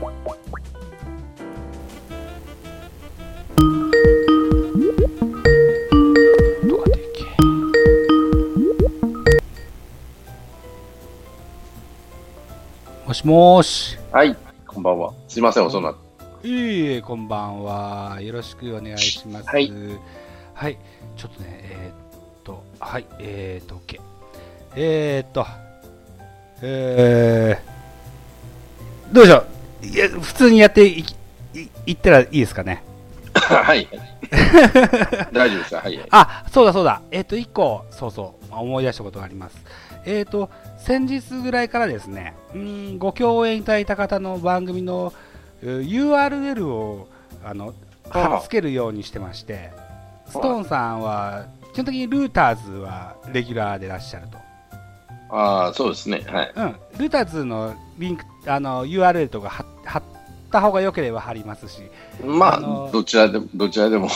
もしもし。はい、こんばんは。すいません、遅くなって。いえいえ、こんばんは。よろしくお願いします。はい。はい、ちょっとね、えー、っと、はい、えー、っと、OK。えー、っと、えー、どうでしょう？いや、普通にやっていいいったらいいですかね？はい。大丈夫ですかはい。あ、そうだそうだ。えー、っと、1個、そうそう、思い出したことがあります。えー、っと、先日ぐらいからですね、うんご共演いただいた方の番組のう URL をあの貼っつけるようにしてまして、ストーンさんは基本的にルーターズはレギュラーでいらっしゃると。ああ、そうですね。はい。うん、ルーターズのリンクあの URL とか貼貼った方が良ければ貼りますし、まあ、どちらでも、どちらでも、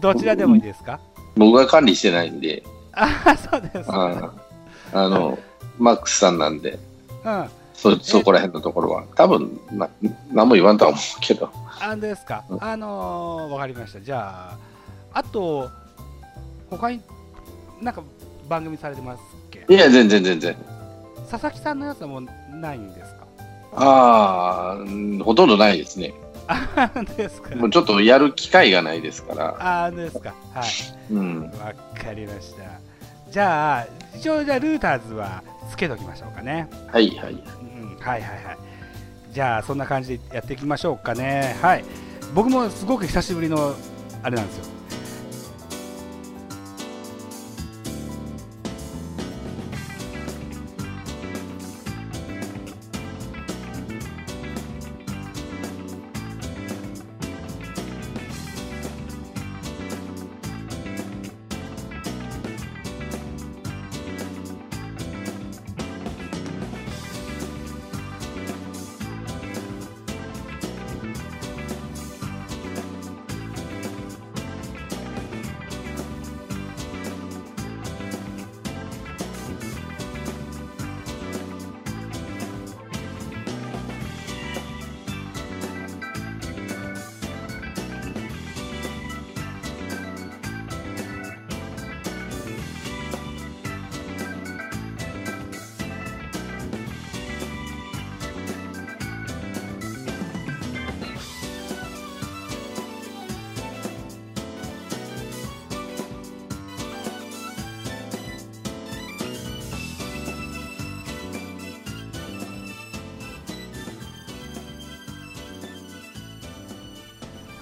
どちらでもいいですか？僕が管理してないんで、あそうです。あの、マックスさんなんで、うん、そ、そこら辺のところは、多分な、何も言わんとは思うけど、あんですか。うん。あのー、わかりました。じゃあ、あと、他になんか番組されてますっけ？いや、全然全然。佐々木さんのやつはもうないんですか？ああ、うんほとんどないですね。あんですかもうちょっとやる機会がないですから、あんですか。はい。うん。わかりました。じゃあ、一応、じゃあ、ルーターズはつけときましょうかね。はいはい。うん、はいはいはい。じゃあ、そんな感じでやっていきましょうかね。はい。僕もすごく久しぶりの、あれなんですよ。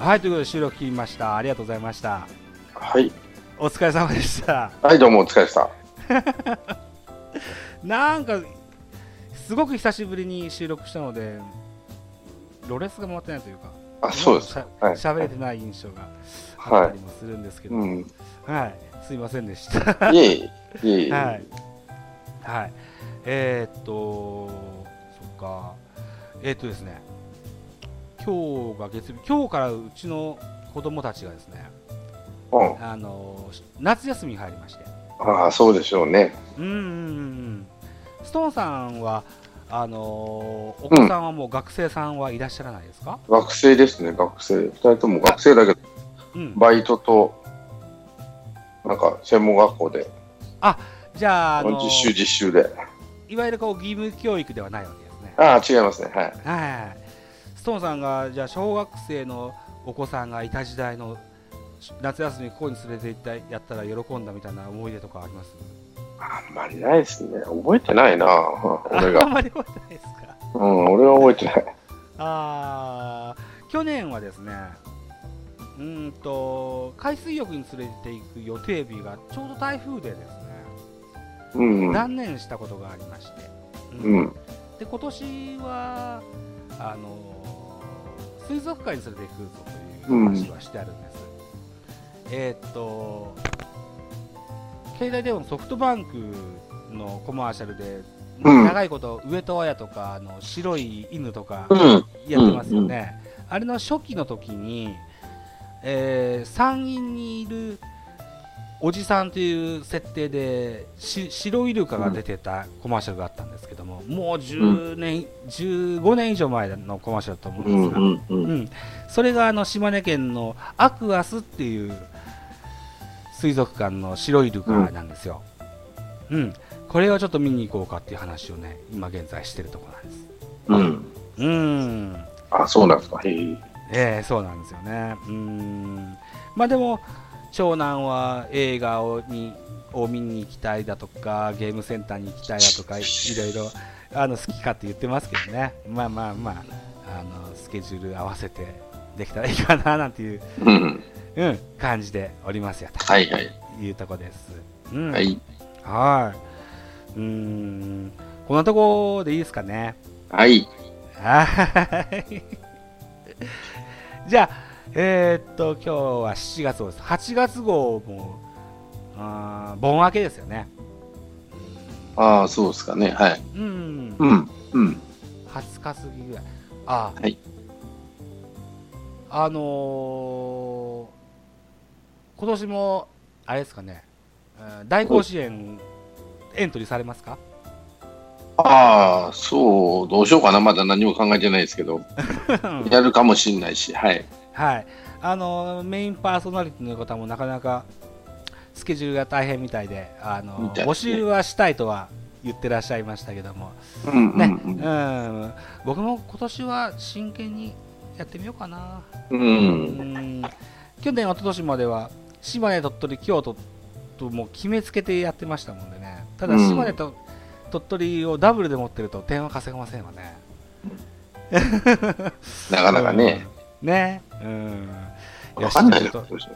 はい、ということで収録切りました。ありがとうございました。はい。お疲れ様でした。はい、どうもお疲れ様でした。なんか、すごく久しぶりに収録したので、ロレスが回ってないというか、あ、そうですしゃ。はい。喋れてない印象があったりもするんですけど、うん。はい、すいませんでした。え、いえいえ。はい。はい。えー、っと、そっか。えー、っとですね、今日が月曜日、今日からうちの子供たちがですね、うん。あの夏休みに入りまして、ああ、そうでしょうね。うんうんうんうん、ストーンさんは、あのお子さんはもう学生さんはいらっしゃらないですか、学生ですね、学生。二人とも学生だけど、うん、バイトと、なんか、専門学校で、じゃあ、あの実習実習で。いわゆるこう義務教育ではないわけですね。ああ、違いますね。はい。はい、ストーンさんがじゃあ小学生のお子さんがいた時代の夏休みここに連れて行ったやったら喜んだみたいな思い出とかあります？あんまりないですね。覚えてないな、俺 あんが。まり覚えてないですか？うん、俺は覚えてない。あー去年はですねうーんと海水浴に連れて行く予定日がちょうど台風でですね、うん。断念したことがありまして、うん。で今年はあの水族館に連れて行くぞという話はしてあるんです、えーっと携帯電話のソフトバンクのコマーシャルで、うん。長いこと上戸彩とかあの白い犬とかうん。やってますよね、あれの初期の時に、えー山陰にいるおじさんという設定でし白イルカが出てたコマーシャルがあったんですけども、もう10年、15年以上前のコマーシャルだと思ううんんですが、うんうん。うんそれがあの島根県のアクアスっていう水族館の白イルカなんですよ。うん、これをちょっと見に行こうかっていう話をね、今現在してるところなんです。うん。うん。あ、そうなんですか。へえ。ええそうなんですよね。うん。まあでも、長男は映画をにを見に行きたいだとか、ゲームセンターに行きたいだとか、いろいろあの好きかって言ってますけどね。まあまあまあ、あのスケジュール合わせてできたらいいかななんていう、うん。うん、感じでおりますよはいはい。というとこです。うん。はい。はい。うーん。こんなとこでいいですかね。はい。はい。じゃあ、えーっと、今日は7月号です。8月号も、あー盆明けですよね。ああ、そうですかね。はい。うん。うん。うん。20日過ぎぐらい。あ、はい。あのー今年も、あれですかね、うん大甲子園、エントリーされますか？ああ、そう、どうしようかな。まだ何も考えてないですけど、やるかもしれないし、はい。はい、あのメインパーソナリティの方もなかなかスケジュールが大変みたいで、あの募集はしたいとは言ってらっしゃいましたけども、うん、ねうん。うん、僕も今年は真剣にやってみようかな。うん。去年、一昨年までは島根、鳥取、京都ともう決めつけてやってましたもんでね、ただうん。島根と鳥取をダブルで持ってると点は稼げませんわね。なかなかね、うん。ね。うん。わかんないなよしちょっとどうしよ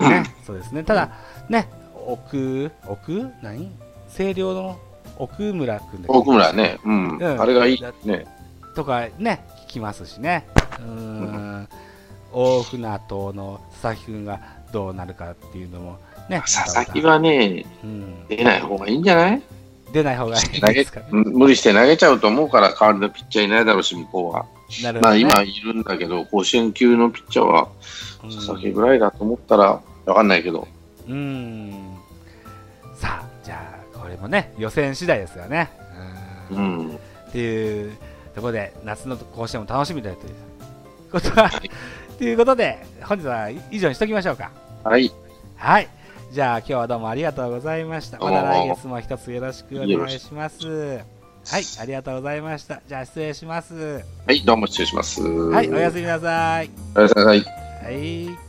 うね、そうですね。ただ、ね、奥、奥？何？清涼の奥村君で奥村ね、うん。うんあれがいいね。とかね、聞きますしね。うーん。大船渡の佐々木君がどうなるかっていうのもね。佐々木はね、うん、出ない方がいいんじゃない？出ない方がいいですかね。うん無理して投げちゃうと思うから、代わりのピッチャーいないだろうし、向こうは。なるほど、ね。まあ今いるんだけど、甲子園級のピッチャーはうん佐々木ぐらいだと思ったら、わかんないけど。うーん。さあ、じゃあ、これもね、予選次第ですよね。うーんうん。っていうところで、夏の甲子園も楽しみだということは、はいということで、本日は以上にしときましょうか。はい。はい。じゃあ、今日はどうもありがとうございました。また来月も一つよろしくお願いします。はい、ありがとうございました。じゃあ、失礼します。はい、どうも失礼します。はい、おやすみなさい。おやすみなさい。はい。